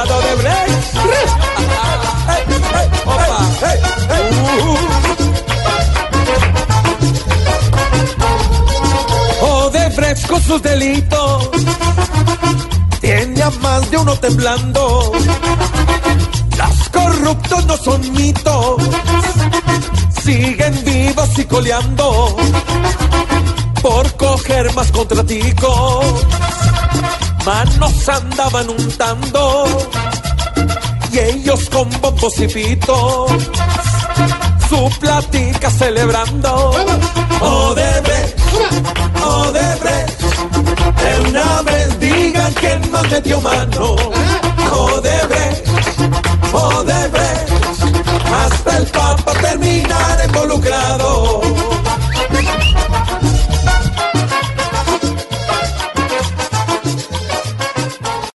Fiesta de Odebrecht. Odebrecht con sus delitos tiene a más de uno temblando. Los corruptos no son mitos, siguen vivos y coleando. Por coger más contraticos manos andaban untando. Y ellos con bombos y pitos. Su plática celebrando. Oh, Odebrecht, Odebrecht, oh, de una vez digan quién más metió mano. Oh, Odebrecht, Odebrecht, hasta el